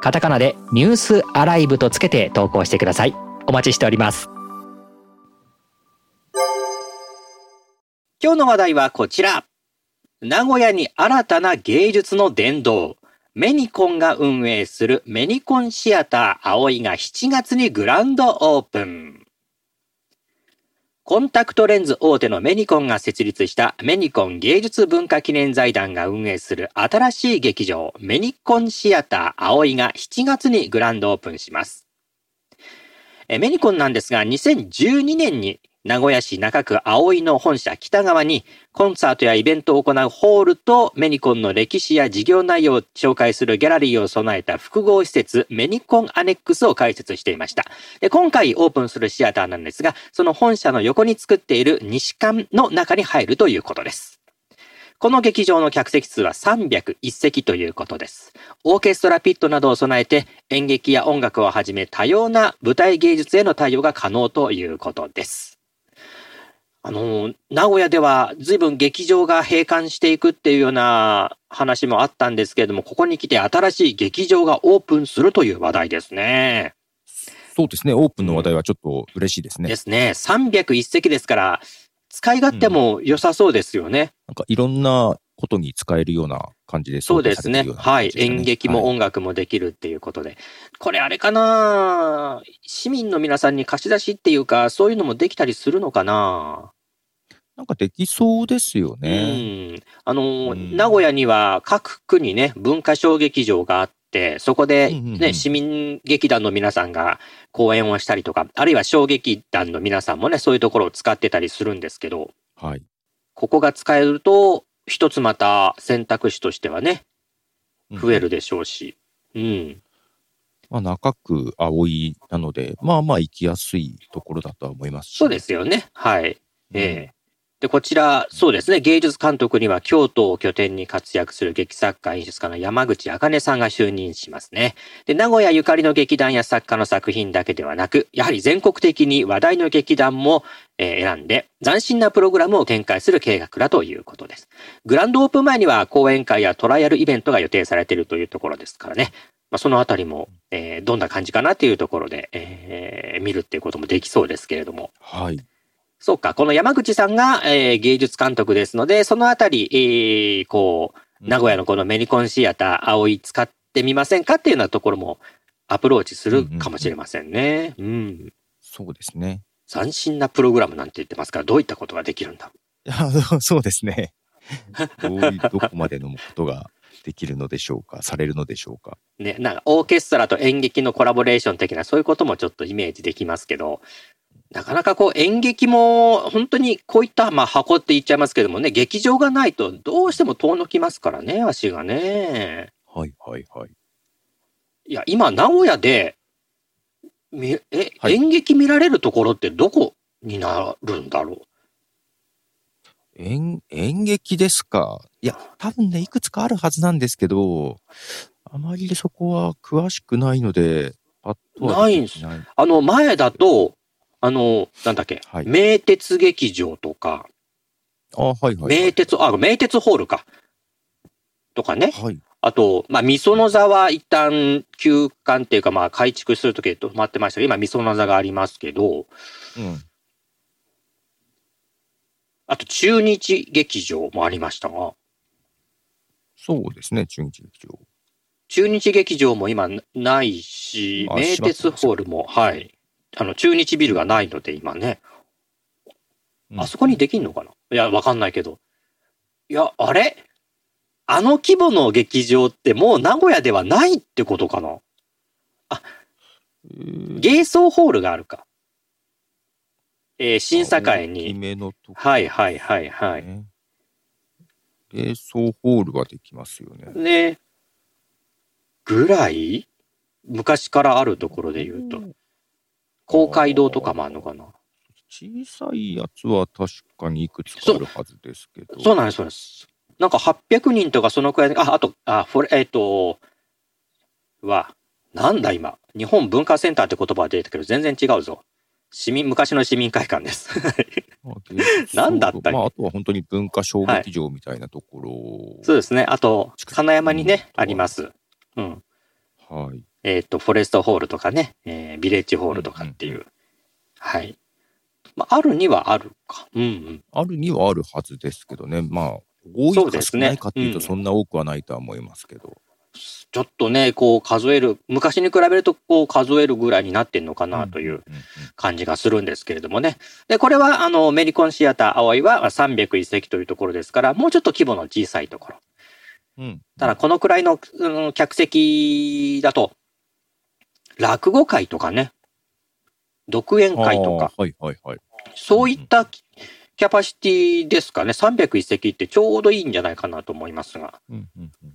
カタカナでニュースアライブとつけて投稿してください。お待ちしております。今日の話題はこちら。名古屋に新たな芸術の殿堂メニコンが運営するメニコンシアター葵が7月にグランドオープン。コンタクトレンズ大手のメニコンが設立したメニコン芸術文化記念財団が運営する新しい劇場メニコンシアター葵が7月にグランドオープンします。メニコンなんですが2012年に名古屋市中区葵の本社北側にコンサートやイベントを行うホールとメニコンの歴史や事業内容を紹介するギャラリーを備えた複合施設メニコンアネックスを開設していました。で今回オープンするシアターなんですが、その本社の横に作っている西館の中に入るということです。この劇場の客席数は301席ということです。オーケストラピットなどを備えて演劇や音楽をはじめ多様な舞台芸術への対応が可能ということです。あの、名古屋では随分劇場が閉館していくっていうような話もあったんですけれども、ここに来て新しい劇場がオープンするという話題ですね。そうですね。オープンの話題はちょっと嬉しいですね。ですね。301席ですから、使い勝手も良さそうですよね。うん、なんかいろんなことに使えるような感じでそうですね。はい。演劇も音楽もできるっていうことで。はい、これあれかな？市民の皆さんに貸し出しっていうか、そういうのもできたりするのかな？なんかできそうですよね。うん。あの、うん、名古屋には各区にね、文化小劇場があって、そこでね、うんうんうん、市民劇団の皆さんが公演をしたりとか、あるいは小劇団の皆さんもね、そういうところを使ってたりするんですけど、はい。ここが使えると、一つまた選択肢としてはね、増えるでしょうし、うん。うん、まあ、中区葵なので、まあまあ行きやすいところだとは思います、ね、そうですよね。はい。ええで、こちら、そうですね、芸術監督には京都を拠点に活躍する劇作家、演出家の山口茜さんが就任しますね。で、名古屋ゆかりの劇団や作家の作品だけではなく、やはり全国的に話題の劇団も、えー、選んで、斬新なプログラムを展開する計画だということです。グランドオープン前には講演会やトライアルイベントが予定されているというところですからね。まあ、そのあたりも、えー、どんな感じかなっていうところで、えー、見るっていうこともできそうですけれども。はい。そうか、この山口さんが、えー、芸術監督ですので、そのあたり、えー、こう、名古屋のこのメリコンシアター、葵使ってみませんかっていうようなところもアプローチするかもしれませんね。うん、うんうん、そうですね。斬新なプログラムなんて言ってますから、どういったことができるんだ？そうですね。どういう、どこまでのことができるのでしょうか、されるのでしょうか？ね、なんかオーケストラと演劇のコラボレーション的な、そういうこともちょっとイメージできますけど、なかなかこう演劇も本当にこういった、まあ箱って言っちゃいますけどもね、劇場がないとどうしても遠のきますからね、足がね。はいはいはい。いや、今名古屋で、みえ、はい、演劇見られるところってどこになるんだろう？演、演劇ですか？いや、多分ね、いくつかあるはずなんですけど、あまりそこは詳しくないので、パッとないんです。あの、前だと、あの、なんだっけ、はい、名鉄劇場とか、あ、はいはい、はい、名鉄、あ、名鉄ホールか。とかね。はい。あと、まあ、みその座は一旦休館っていうか、まあ、改築するときで止まってましたけど、今、みその座がありますけど、うん。あと、中日劇場もありましたが。そうですね、中日劇場。中日劇場も今ないし、名鉄ホールも、はい。あの、中日ビルがないので、今ね。あそこにできんのかな、いや、わかんないけど。いや、あれ？あの規模の劇場ってもう名古屋ではないってことかな？あ、芸装ホールがあるか。えー、審査会に。はいはいはいはい。芸装ホールはできますよね。ね。ぐらい？昔からあるところで言うと。公会堂とかもあるのかな？小さいやつは確かにいくつかあるはずですけど。そうなんです、そうです。なんか800人とかそのくらいで、あ、あと、あ、フォレ、えっ、と、は、なんだ今、日本文化センターって言葉が出てたけど全然違うぞ。市民、昔の市民会館です。まあ芸術なんだったっけ？まあ、あとは本当に文化小劇場みたいなところ。そうですね。あと、金山にね、うんあります。うん。はい。えっ、と、フォレストホールとかね、えービレッジホールとかっていう。うんうはい。まあ、あるにはあるか。うんうん。あるにはあるはずですけどね。まあ、多いか少ないかっていうと、うんそんな多くはないとは思いますけど。ちょっとね、こう数える、昔に比べるとこう数えるぐらいになってんのかなという感じがするんですけれどもね。で、これは、あの、メリコンシアター葵は301席というところですから、もうちょっと規模の小さいところ。ただ、このくらいの、うん客席だと、落語会とかね、独演会とか、はいはいはい。そういったキャパシティですかね。301席ってちょうどいいんじゃないかなと思いますが。うんうんうん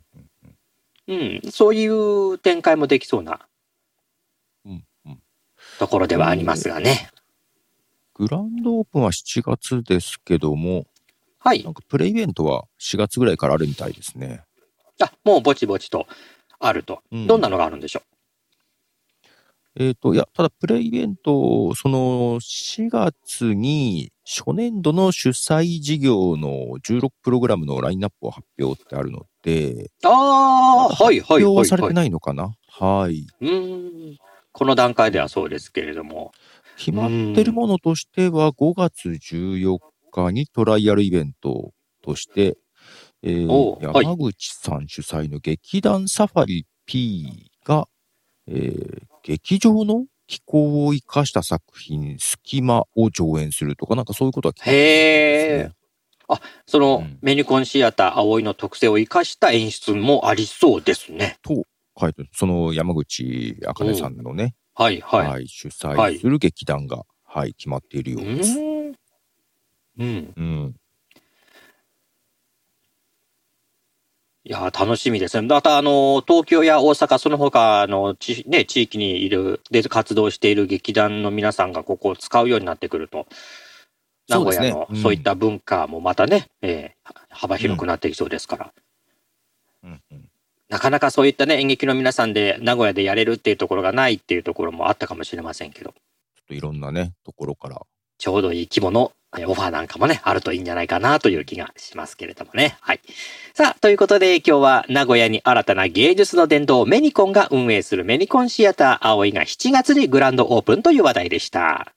うんうん、そういう展開もできそうなところではありますがね。グランドオープンは7月ですけども、はいな。んかプレイベントは4月ぐらいからあるみたいですね。あ、もうぼちぼちとあると。うんどんなのがあるんでしょえっ、と、いや、ただプレイベント、その4月に初年度の主催事業の16プログラムのラインナップを発表ってあるので、うああ、はいはい発表ははいされてはい。ないのかな、はい。うーん。この段階ではそうですけれども。決まってるものとしては5月14日にトライアルイベントとして、えー山口さん主催の劇団サファリ P が、えー劇場の気候を生かした作品、隙間を上演するとか、なんかそういうことは決まってるんですねその、うんメニコンシアター葵の特性を生かした演出もありそうですね。書いてその山口茜さんのね、はいはい、はい。主催する劇団が、はい、決まっているよううです。うん。うん。いやー、楽しみですね。また、あの、東京や大阪、その他のち、ね、地域にいる、で活動している劇団の皆さんがここを使うようになってくると、名古屋のそういった文化もまたね、えー幅広くなってきそうですから、うん。うんなかなかそういったね、演劇の皆さんで名古屋でやれるっていうところがないっていうところもあったかもしれませんけど、ちょっといろんなね、ところから。ちょうどいい規模のえーオファーなんかもね、あるといいんじゃないかなという気がしますけれどもね。はい。さあ、ということで今日は名古屋に新たな芸術の殿堂メニコンが運営するメニコンシアター葵が7月にグランドオープンという話題でした。